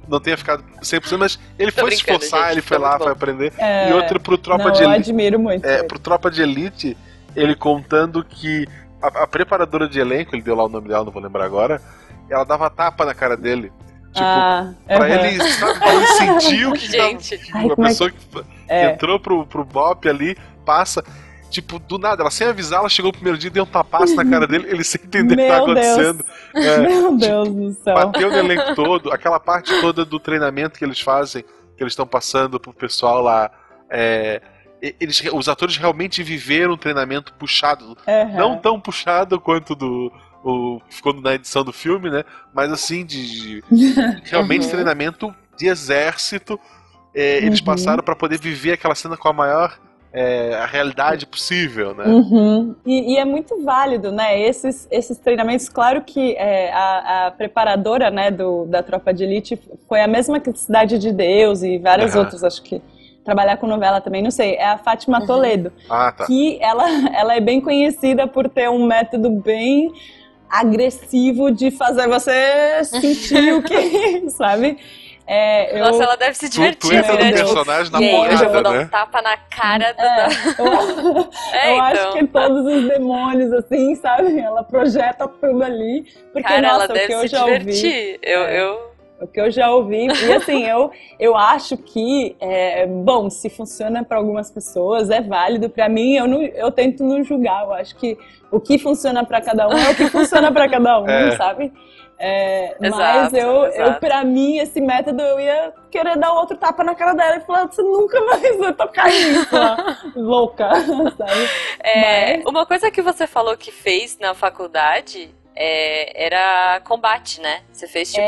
não tenha ficado 100%, mas ele Tô foi se esforçar, gente, ele foi tá lá, muito foi bom. aprender. É, E outro pro Tropa não, de eu Elite. admiro muito. É, pro Tropa de Elite, ele contando que a, a preparadora de elenco, ele deu lá o nome dela, não vou lembrar agora, ela dava tapa na cara dele. Tipo, ah, pra uhum. ele, sabe, pra ele sentir o que Gente. tava, Ai, uma como é pessoa que É. entrou pro, pro Bop ali, passa. Tipo, do nada, ela sem avisar, ela chegou no primeiro dia e deu um tapaço na cara dele, ele sem entender o que tá Meu Deus. acontecendo. É, Meu Deus do céu. bateu no elenco todo, aquela parte toda do treinamento que eles fazem, que eles estão passando pro pessoal lá. é, eles, os atores realmente viveram um treinamento puxado. Uhum. Não tão puxado quanto do. O, ficou na edição do filme, né? Mas assim, de. de- realmente Uhum. treinamento de exército. é, eles Uhum. passaram pra poder viver aquela cena com a maior é, a realidade possível, né? Uhum. E, e é muito válido, né? Esses, esses treinamentos, claro que é, a, a preparadora né, do, da Tropa de Elite foi a mesma que Cidade de Deus e várias Aham. outras, acho que trabalhar com novela também, não sei. É a Fátima Uhum. Toledo, Ah, tá. que ela, ela é bem conhecida por ter um método bem agressivo de fazer você sentir o que, sabe? É, eu, Nossa, ela deve se Tu, divertir, tu entra no meu né? Deus. personagem na eu vou dar um né? tapa na cara do. É, eu, É, eu acho então. que todos os demônios, assim, sabe? Ela projeta tudo ali. Porque, Cara, ela nossa, o que deve eu se já ouvi. divertir. Eu, É. eu... O que eu já ouvi. E assim, eu, eu acho que, é, bom, se funciona para algumas pessoas, é válido. Para mim, eu, não, eu tento não julgar. Eu acho que o que funciona para cada um é o que funciona para cada um, É. sabe? É, mas Exato, eu, eu, exato. pra mim, esse método eu ia querer dar outro tapa na cara dela e falar: você nunca mais vai tocar nisso, louca, sabe? É, Mas- Uma coisa que você falou que fez na faculdade é, era combate, né? Você fez, tipo,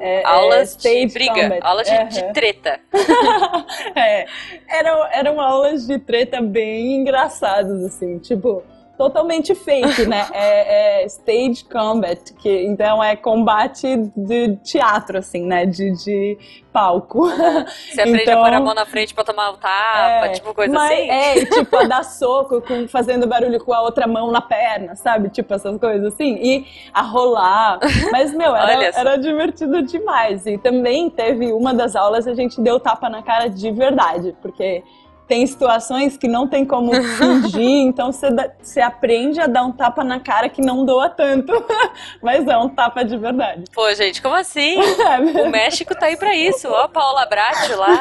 É, é, aulas é, de stage briga, combat. aulas de, de Aham. treta. É, eram, eram aulas de treta bem engraçadas, assim, tipo, totalmente fake, né? É, é stage combat, que então é combate de teatro, assim, né? De, de palco. Você aprende Então- a pôr a mão na frente pra tomar o tapa, É, tipo coisa mas, assim. É, e, tipo, a dar soco com, fazendo barulho com a outra mão na perna, sabe? Tipo, essas coisas assim. E a rolar. Mas, meu, era, era divertido demais. E também teve uma das aulas a gente deu tapa na cara de verdade, porque tem situações que não tem como fingir, então você, aprende a dar um tapa na cara que não doa tanto, mas é um tapa de verdade. Pô, gente, como assim? O México tá aí pra isso. Ó, a Paola Bratti lá.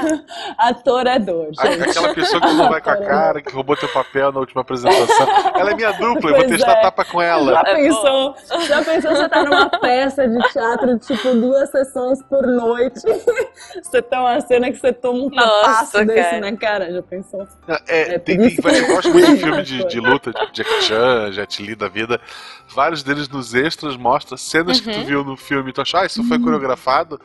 Ator é dor, gente. Aquela pessoa que não vai com a cara, que roubou teu papel na última apresentação. Ela é minha dupla, eu vou testar é. tapa com ela. Já É pensou? Já pensou você tá numa peça de teatro, tipo, duas sessões por noite? Você tá uma cena que você toma um Nossa, tapaço desse cara. na cara, já pensou? É, É, tem, tem- que- eu gosto muito de filme de, de luta, tipo Jack Chan, Jet Li da vida. Vários deles nos extras mostram cenas que tu viu no filme e tu acha, ah, isso foi coreografado.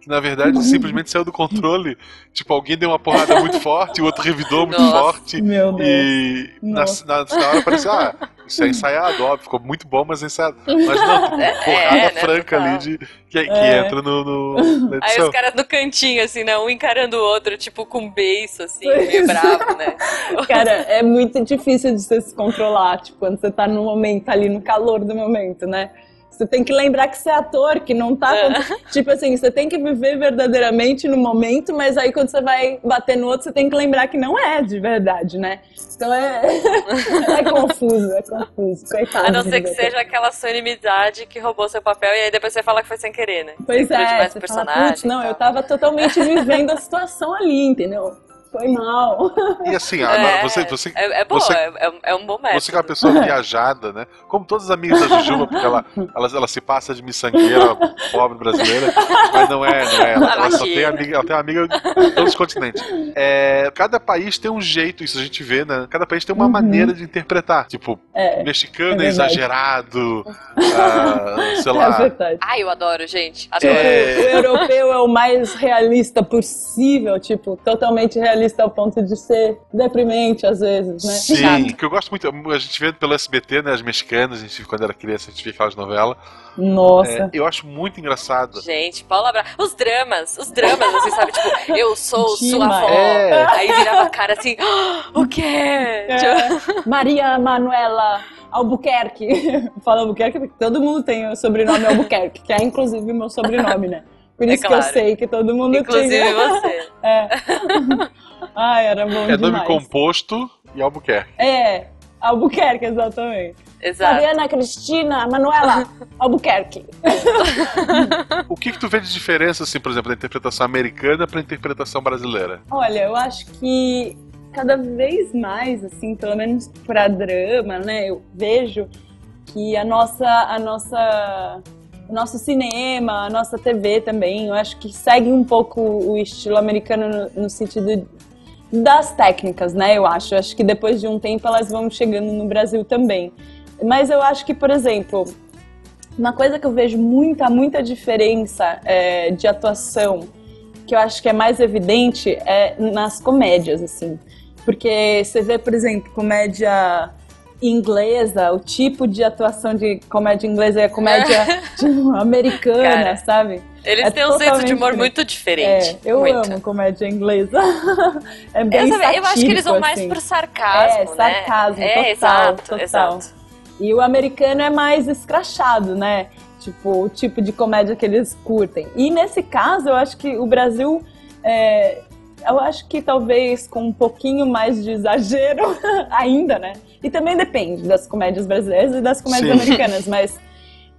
Que na verdade simplesmente saiu do controle. Tipo, alguém deu uma porrada muito forte, o outro revidou muito Nossa. forte. Meu Deus. E na, na, na hora parecia, ah, isso é ensaiado, óbvio, ficou muito bom, mas é ensaiado. Mas não, tem uma porrada né, franca total. ali de, que, que É. entra no, no, na Aí os caras no cantinho, assim, né? Um encarando o outro, tipo, com beiço, assim, meio é. bravo, né? Cara, é muito difícil de você se controlar, tipo, quando você tá no momento, ali no calor do momento, né? Você tem que lembrar que você é ator, que não tá. É. Tipo assim, você tem que viver verdadeiramente no momento, mas aí quando você vai bater no outro, você tem que lembrar que não é de verdade, né? Então é. é confuso, é confuso. Coitado. A não ser que seja aquela sua inimizade que roubou seu papel e aí depois você fala que foi sem querer, né? Pois Você é, você personagem. fala, não, eu tava totalmente vivendo a situação ali, entendeu? Foi mal. E assim, É, agora, você, você, é, é bom, você- é, é- é um bom método. Você que é uma pessoa viajada, né? Como todas as amigas da Jujuba, porque ela, ela, ela se passa de miçangueira, pobre brasileira, mas não é, não é. Ela, ela só tem amiga, ela tem amiga de todos os continentes. É, cada país tem um jeito, isso a gente vê, né? Cada país tem uma Uhum. maneira de interpretar. Tipo, É, mexicano é é, exagerado, ah, sei é lá. verdade. Ai, eu adoro, gente. Tipo, Adoro. É. o europeu é o mais realista possível, tipo, totalmente realista ao ponto de ser deprimente às vezes, né? Sim, Chato. que eu gosto muito. A gente vê pelo SBT, né? As mexicanas, a gente, quando era criança, a gente via aquelas novelas. Nossa. É, eu acho muito engraçado. Gente, Paula Bra... Os dramas, os dramas, assim, sabe? Tipo, eu sou sua Demais. avó. É. Aí virava a cara assim, "Ah, o quê? Tipo, É. Maria Manuela Albuquerque. Fala Albuquerque porque todo mundo tem o sobrenome Albuquerque, que é inclusive meu sobrenome, né? Por É isso que claro. eu sei que todo mundo Inclusive tinha. você. É. Ai, era bom É nome demais. composto e Albuquerque. É, Albuquerque, exatamente. Exato. Mariana Cristina Manuela Albuquerque. O que, que tu vê de diferença, assim, por exemplo, da interpretação americana pra interpretação brasileira? Olha, eu acho que cada vez mais, assim, pelo menos pra drama, né, eu vejo que a nossa, a nossa, o nosso cinema, a nossa TV também, eu acho que segue um pouco o estilo americano no, no sentido das técnicas, né, eu acho. Eu acho que depois de um tempo elas vão chegando no Brasil também. Mas eu acho que, por exemplo, uma coisa que eu vejo muita, muita diferença é, de atuação que eu acho que é mais evidente é nas comédias, assim. Porque você vê, por exemplo, comédia inglesa, o tipo de atuação de comédia inglesa é a comédia tipo, americana, Cara, sabe? Eles É têm um senso de humor diferente. muito diferente. É, eu muito. amo comédia inglesa. é bem Eu, também- eu acho que eles vão satírico, mais assim. pro sarcasmo, É, né? sarcasmo, É, total, exato, total. exato. E o americano é mais escrachado, né? Tipo, o tipo de comédia que eles curtem. E nesse caso, eu acho que o Brasil. é, eu acho que talvez com um pouquinho mais de exagero ainda, né? E também depende das comédias brasileiras e das comédias Sim. americanas, mas,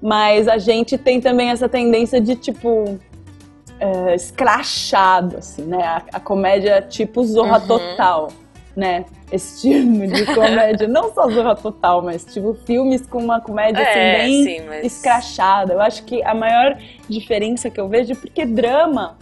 mas a gente tem também essa tendência de, tipo, é, escrachado, assim, né? A, a comédia tipo Zorra Uhum. Total, né? Esse tipo de comédia, não só Zorra Total, mas tipo filmes com uma comédia assim, É, bem sim, mas- escrachada. Eu acho que a maior diferença que eu vejo é porque drama.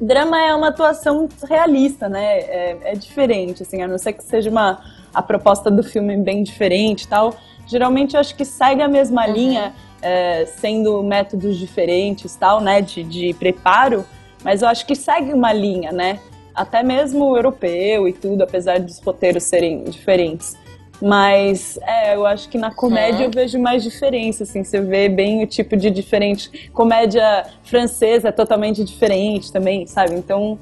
Drama é uma atuação realista, né? É, é diferente, assim, a não ser que seja uma a proposta do filme bem diferente e tal. Geralmente eu acho que segue a mesma Uhum. linha, é, sendo métodos diferentes tal, né? De, de preparo, mas eu acho que segue uma linha, né? Até mesmo o europeu e tudo, apesar dos roteiros serem diferentes. Mas é, eu acho que na comédia eu vejo mais diferença, assim, você vê bem o tipo de diferente. Comédia francesa é totalmente diferente também, sabe? Então,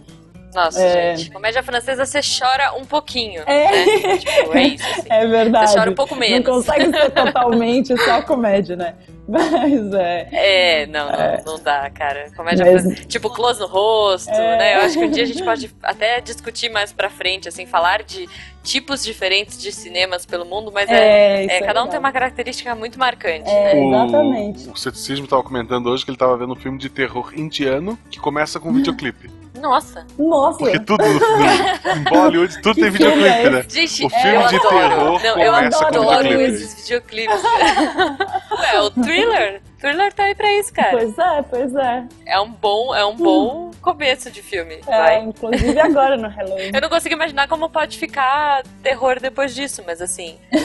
Nossa, É. gente. Comédia francesa você chora um pouquinho. É. Né? Tipo, é isso. Assim. é verdade. Você chora um pouco menos. Não consegue ser totalmente só comédia, né? Mas é. É, não, não, não dá, cara. Comédia Mas- francesa. Tipo, close no rosto, É. né? Eu acho que um dia a gente pode até discutir mais pra frente, assim, falar de tipos diferentes de cinemas pelo mundo, mas é. É, é, é cada um tem uma característica muito marcante, É. né? Exatamente. O, o ceticismo estava comentando hoje que ele estava vendo um filme de terror indiano que começa com um videoclipe. Nossa. Nossa! Porque tudo no, no, em Bollywood, tudo Que tem filme videoclipe, é né? Gente, O filme eu de adoro. terror Não, eu começa com adoro videoclipe. esses videoclipes. Ué, o thriller. Thriller tá aí pra isso, cara. Pois é, pois é. É um bom, é um bom começo de filme. é Vai. inclusive agora no Halloween. Eu não consigo imaginar como pode ficar terror depois disso, mas assim.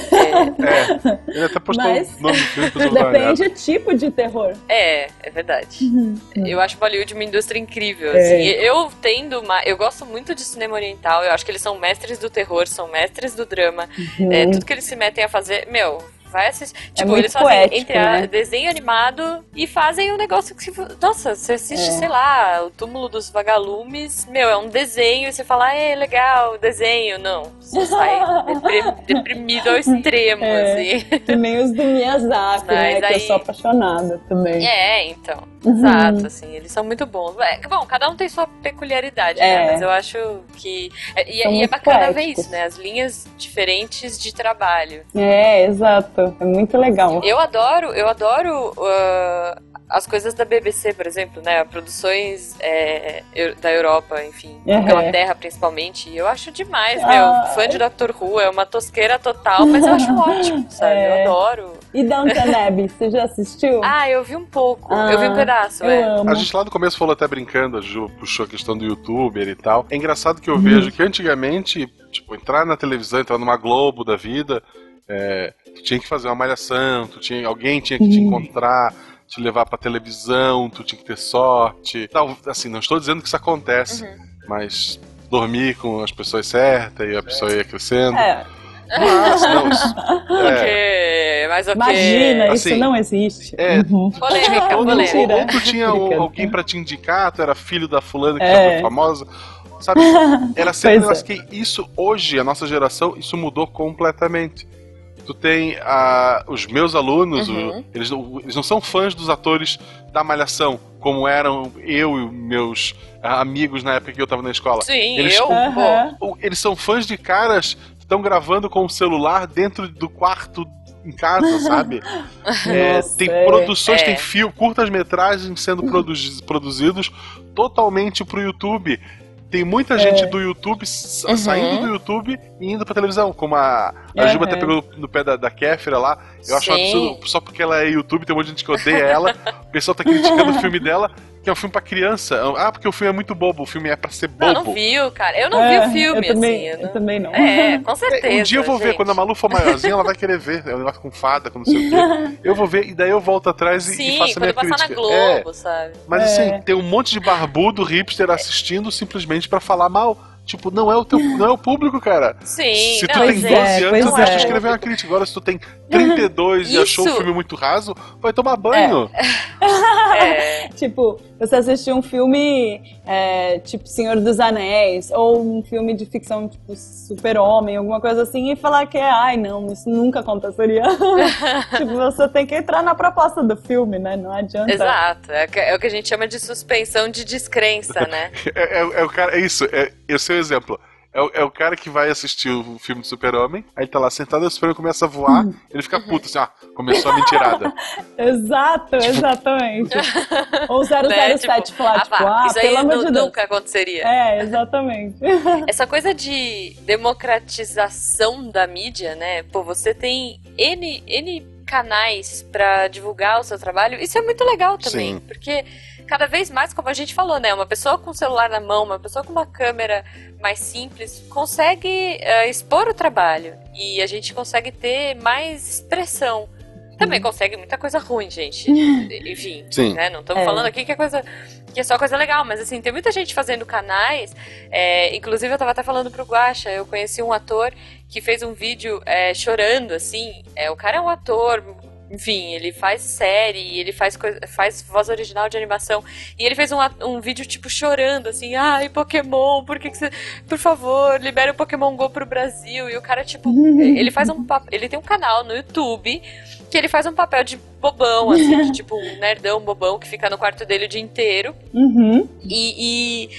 É, ele até postou Mas- o nome do filme. Depende do tipo de terror. É, é verdade. Eu acho Bollywood uma indústria incrível. É. Assim. Eu tendo uma. Eu gosto muito de cinema oriental. Eu acho que eles são mestres do terror, são mestres do drama. É, tudo que eles se metem a fazer. Meu. Vai assistir. Tipo, muito eles fazem poético, entre a- né? desenho animado e fazem um negócio que. Nossa, você assiste, É. sei lá, o túmulo dos vagalumes. Meu, é um desenho e você fala, é legal, desenho. Não. Você sai deprimido ao extremo, É. assim. Que nem os do Miyazaki, né? Mas Que aí- eu sou apaixonada também. É, então. Uhum. Exato, assim, eles são muito bons. É, bom, cada um tem sua peculiaridade, né? É. Mas eu acho que. é- E, e é bacana ver poéticos. isso, né? As linhas diferentes de trabalho. É, exato. É muito legal. Eu adoro, eu adoro ah, as coisas da BBC, por exemplo, né? Produções é, da Europa, enfim, Uhum. Inglaterra principalmente. E eu acho demais, Ah. meu. Fã de Doctor Who é uma tosqueira total, mas eu acho ótimo, sabe? É. Eu adoro. E Downton Abbey, você já assistiu? Ah, eu vi um pouco. Ah, eu vi um pedaço, eu é. amo. A gente lá no começo falou até brincando, a Ju puxou a questão do youtuber e tal. É engraçado que eu Uhum. vejo que antigamente, tipo, entrar na televisão, entrar numa Globo da vida, é, tu tinha que fazer uma malhação, tu tinha, alguém tinha que te encontrar, te levar pra televisão, tu tinha que ter sorte. Tal, assim, não estou dizendo que isso acontece, Uhum. mas dormir com as pessoas certas e a pessoa ia crescendo. É, Mas, não, é, Ok, mas ok. imagina, Assim, isso não existe. é, Uhum. Polêmica, ou, polêmica. ou, ou tu tinha alguém pra te indicar, tu era filho da fulana que É. já foi famosa. Sabe? Era sempre um Pois negócio que isso, hoje, a nossa geração, isso mudou completamente. Tu tem ah, os meus alunos, o- Uhum. eles, não- eles não são fãs dos atores da Malhação, como eram eu e meus ah, amigos na época que eu tava na escola. Sim, Eles- eu. O- Eles são fãs de caras que estão gravando com o celular dentro do quarto em casa, sabe? É, tem é. produções, É. tem fio, curtas-metragens sendo produzi- produzidos totalmente pro YouTube. Tem muita gente do YouTube Uhum. saindo do YouTube e indo pra televisão, como a, a Juba até pegou no pé da, da Kéfera lá. Eu acho um Sim. absurdo, só porque ela é YouTube, tem um monte de gente que odeia ela. o pessoal tá criticando o filme dela, que é um filme pra criança. Ah, porque o filme é muito bobo, o filme é pra ser Não, bobo. não viu, cara. Eu não É, vi o filme, eu também, assim. eu eu não- também não. É, com certeza. É, um dia eu vou ver, gente. quando a Malu for maiorzinha, ela vai querer ver. É um negócio com fada, com não sei o quê. Eu vou ver, e daí eu volto atrás e, e Sim, faço a quando minha passar na crítica. Globo, É, sabe? mas É. assim, tem um monte de barbudo hipster assistindo simplesmente pra falar mal. Tipo, não é o teu, não é o público, cara. Sim, se tu não, tem mas 12 é, anos, tu deixa é. de escrever uma crítica. Agora, se tu tem 32 e achou o Isso. filme muito raso, vai tomar banho. É. tipo, você assistir um filme é, tipo Senhor dos Anéis, ou um filme de ficção tipo Super-Homem, alguma coisa assim, e falar que é, ai não, isso nunca aconteceria. tipo, você tem que entrar na proposta do filme, né? Não adianta. Exato. É, é o que a gente chama de suspensão de descrença, né? É, é- é o cara, é isso, é, o seu exemplo. É o, é o cara que vai assistir o filme do Super-Homem, aí ele tá lá sentado, o Super-Homem começa a voar, ele fica puto assim, ah, começou a mentirada. Exato, exatamente. ou 007 Né? Tipo, falar, ah, tipo, pá, ah, isso aí pelo amor de Deus. nunca aconteceria. É, exatamente. Essa coisa de democratização da mídia, né? Pô, você tem N, N canais pra divulgar o seu trabalho, isso é muito legal também, Sim. porque cada vez mais, como a gente falou, né? Uma pessoa com o celular na mão, uma pessoa com uma câmera mais simples, consegue eh, expor o trabalho e a gente consegue ter mais expressão. Também consegue muita coisa ruim, gente. Enfim, Sim. né? Não estamos É. falando aqui que é coisa que é só coisa legal, mas assim, tem muita gente fazendo canais. é, inclusive, eu tava até falando pro Guaxa, eu conheci um ator que fez um vídeo é, chorando, assim. É, o cara é um ator. Enfim, ele faz série, ele faz, coisa, faz voz original de animação. E ele fez um, um vídeo, tipo, chorando, assim, ai, Pokémon, por que, que você. Por favor, libera o Pokémon GO pro Brasil. E o cara, tipo, ele faz um Ele tem um canal no YouTube que ele faz um papel de bobão, assim, de, tipo, um nerdão bobão que fica no quarto dele o dia inteiro. Uhum. E, e,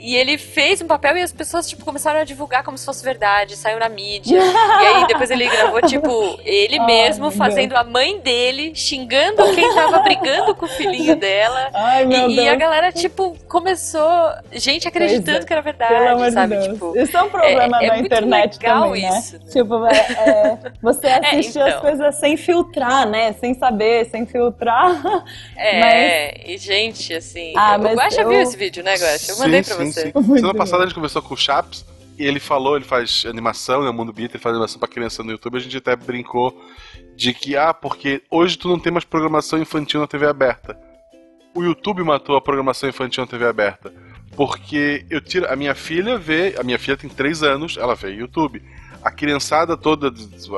e ele fez um papel e as pessoas, tipo, começaram a divulgar como se fosse verdade, saiu na mídia. e aí depois ele gravou, tipo, ele mesmo fazendo a mãe dele, xingando quem tava brigando com o filhinho dela. Ai, meu E, Deus. e a galera, tipo, começou. Gente acreditando é. que era Pelo verdade, amor sabe? de Deus. Tipo. Isso é um problema é- é da muito internet legal também, né? isso, né? Tipo, é, é, você assistir as então. coisas sem filtrar, né? Sem saber, sem filtrar. É, e gente, assim. Ah, o mas Guaxa eu- viu esse vídeo, né, Guaxa? Eu mandei sim, pra sim, você. Sim. Muito Semana passada a gente conversou com o Chaps e ele falou, ele faz animação, né, Mundo Beat, ele faz animação pra criança no YouTube, a gente até brincou de que, ah, porque hoje tu não tem mais programação infantil na TV aberta. O YouTube matou a programação infantil na TV aberta. Porque eu tiro. A minha filha vê. A minha filha tem 3 anos, ela vê YouTube. A criançada toda.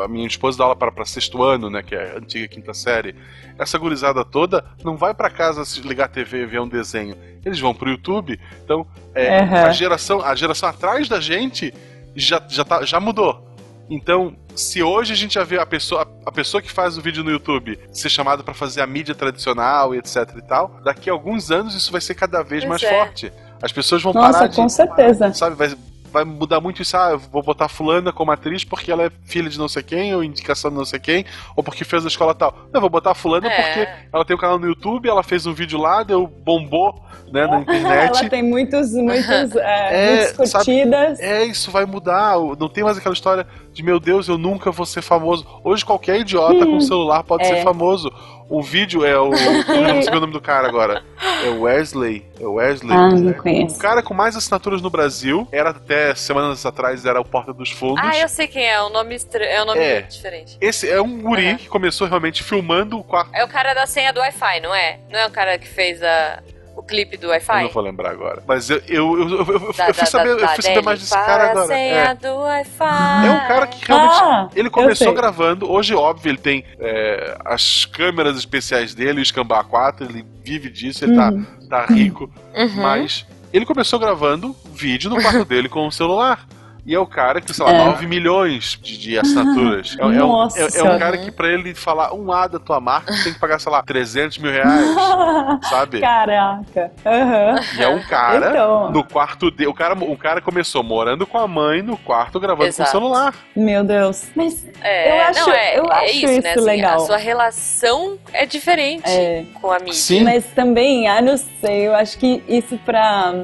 A minha esposa dá aula para, para sexto ano, né? Que é a antiga quinta série. Essa gurizada toda não vai para casa se ligar a TV e ver um desenho. Eles vão pro YouTube. Então, é, Uhum. a, geração, a geração atrás da gente já, já, tá, já mudou. Então, se hoje a gente já vê a pessoa, a pessoa que faz o vídeo no YouTube ser chamada para fazer a mídia tradicional e etc e tal, daqui a alguns anos isso vai ser cada vez Pois mais é. forte. As pessoas vão Nossa, parar de. com certeza. Sabe, vai, vai mudar muito isso. Ah, vou botar fulana como atriz porque ela é filha de não sei quem, ou indicação de não sei quem, ou porque fez a escola tal. Não, vou botar fulana É. porque ela tem um canal no YouTube, ela fez um vídeo lá, deu bombou né, na internet. Ela tem muitos, muitos, é, É, muitas sabe- curtidas. É, isso vai mudar. Não tem mais aquela história de meu Deus, eu nunca vou ser famoso. Hoje qualquer idiota com celular pode É. ser famoso. O vídeo é o. Eu não sei o nome do cara agora. É o Wesley. É o Wesley. Ah, não É. conheço. O cara com mais assinaturas no Brasil era até semanas atrás, era o Porta dos Fundos. Ah, eu sei quem é, é um nome, estra... é um nome É. diferente. Esse é um guri Aham. que começou realmente filmando o quarto. É o cara da senha do Wi-Fi, não é? Não é o cara que fez a... o clipe do Eu Wi-Fi? não vou lembrar agora. Mas eu, eu, eu, eu- eu- Da- eu fui da- saber, da- eu fui saber mais desse cara agora. senha É. do Wi-Fi. É um cara que realmente. Ah, ele eu começou gravando. Hoje, óbvio, ele tem é, as câmeras especiais dele, o Scambá 4, ele vive disso, ele Uhum. tá, tá rico. Uhum. Mas ele começou gravando vídeo no quarto dele com o celular. E é o cara que, sei lá, É. 9 milhões de, de assinaturas. É, é um, Nossa é- é um cara que, pra ele falar um A da tua marca, tem que pagar, sei lá, 300 mil reais, sabe? Caraca. Aham. E é um cara Então. no quarto dele. O cara, o cara começou morando com a mãe no quarto gravando Exato. com o celular. Meu Deus. Mas É, Eu acho- não, é, eu é acho isso, né? isso assim, legal. A sua relação é diferente É. com a mídia. Sim. Mas também, ah, não sei, eu acho que isso pra,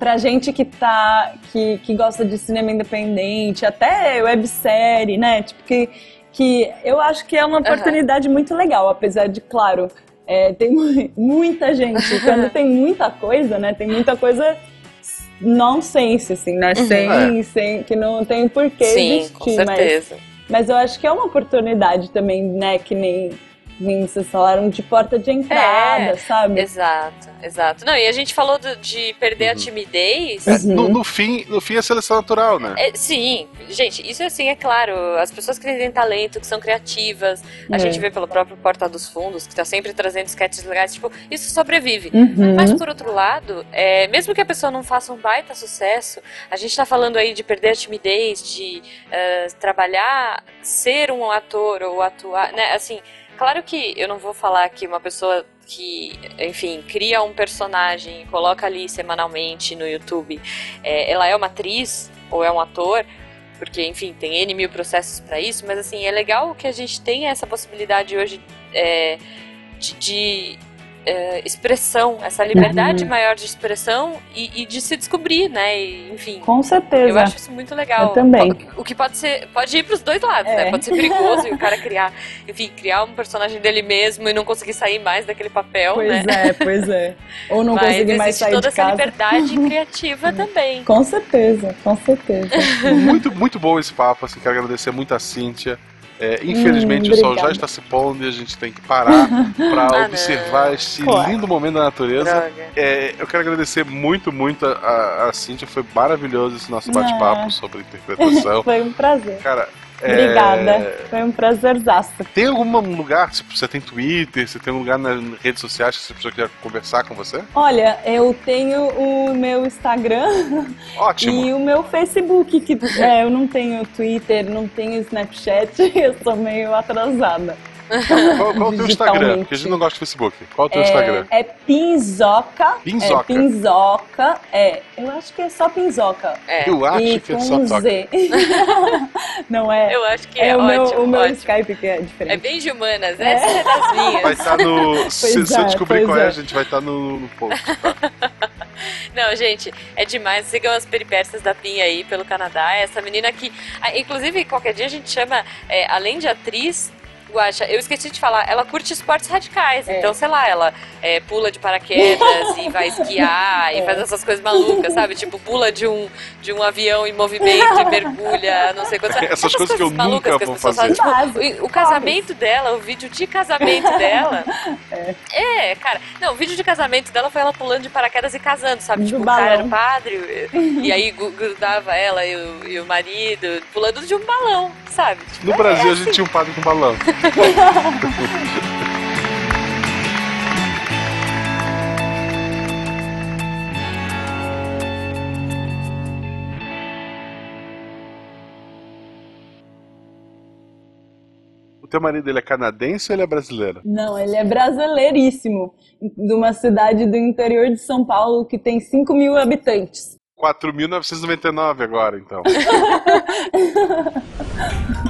pra gente que tá. Que, que gosta de cinema independente, até websérie, né? Tipo, que, que eu acho que é uma oportunidade muito legal, apesar de, claro, é, tem mu- muita gente. Quando tem muita coisa, né? Tem muita coisa nonsense, assim, né? Sem, sem, que não tem porquê Sim, existir. com mas- certeza. mas eu acho que é uma oportunidade também, né? Que nem vocês falaram de porta de entrada, É, sabe? Exato, exato. Não, e a gente falou do- de perder a Uhum. timidez. É, Uhum. no, no fim, no fim é seleção natural, né? É, sim, gente, isso assim é claro. As pessoas que têm talento, que são criativas, a É. gente vê pelo próprio Porta dos Fundos, que tá sempre trazendo sketches legais, tipo, isso sobrevive. Uhum. Mas por outro lado, é, mesmo que a pessoa não faça um baita sucesso, a gente tá falando aí de perder a timidez, de eh, trabalhar, ser um ator ou atuar, né? Assim, claro que eu não vou falar que uma pessoa que, enfim, cria um personagem e coloca ali semanalmente no YouTube, é, ela é uma atriz ou é um ator, porque, enfim, tem N mil processos para isso, mas assim, é legal que a gente tenha essa possibilidade hoje é, de, de, é, expressão, essa liberdade Uhum. maior de expressão e, e de se descobrir, né? E, enfim. Com certeza. Eu acho isso muito legal. Eu também. O que pode ser, pode ir pros dois lados, É. né? Pode ser perigoso e o cara criar, enfim, criar um personagem dele mesmo e não conseguir sair mais daquele papel, Pois né? é, pois é. Ou não Mas conseguir mais existe sair toda de essa casa. liberdade criativa também. Com certeza, com certeza. muito, muito bom esse papo, assim, quero agradecer muito a Cíntia. É, infelizmente Hum, o sol já está se pondo e a gente tem que parar para Ah, observar não. esse Claro. lindo momento da natureza. É, eu quero agradecer muito, muito a, a, a Cíntia, foi maravilhoso esse nosso bate-papo Ah. sobre interpretação. Foi um prazer. Cara, é, Obrigada. Foi um prazerzaço. Tem algum lugar, tipo, você tem Twitter, você tem um lugar nas redes sociais que a pessoa quer conversar com você? Olha, eu tenho o meu Instagram Ótimo. e o meu Facebook, que é, eu não tenho Twitter, não tenho Snapchat, eu sou meio atrasada. Qual, qual é o teu Instagram? Porque a gente não gosta do Facebook. Qual é o teu Instagram? É, é Pinzoca. Pinzoca. É Pinzoca. É, eu acho que é só Pinzoca. É, Eu acho e que é com só um. Z. não é? eu acho que é, é, o meu, ótimo, o meu ótimo. Skype que é É diferente. bem de humanas, essa é das minhas. Vai estar no. se, se eu é, descobrir qual é, é. a gente vai estar no, no post. Não, gente, é demais. Sigam as peripécias da Pin aí pelo Canadá. Essa menina que. ah, inclusive, qualquer dia a gente chama, é, além de atriz. Guaxa, eu esqueci de falar, ela curte esportes radicais, É. então, sei lá, ela é, pula de paraquedas e vai esquiar e É. faz essas coisas malucas, sabe? Tipo, pula de um, de um avião em movimento e mergulha, não sei quantas Essas coisas que eu malucas nunca que as vou pessoas fazer. fazem. Tipo, o, o casamento dela, o vídeo de casamento dela. É. É, cara. Não, o vídeo de casamento dela foi ela pulando de paraquedas e casando, sabe? Do tipo, o cara era o padre, e, e aí grudava ela e o, e o marido, pulando de um balão, sabe? Tipo, No Brasil a gente tinha um padre com balão. O teu marido ele é canadense ou ele é brasileiro? Não, ele é brasileiríssimo. De uma cidade do interior de São Paulo que tem 5 mil habitantes. 4.999 agora, então.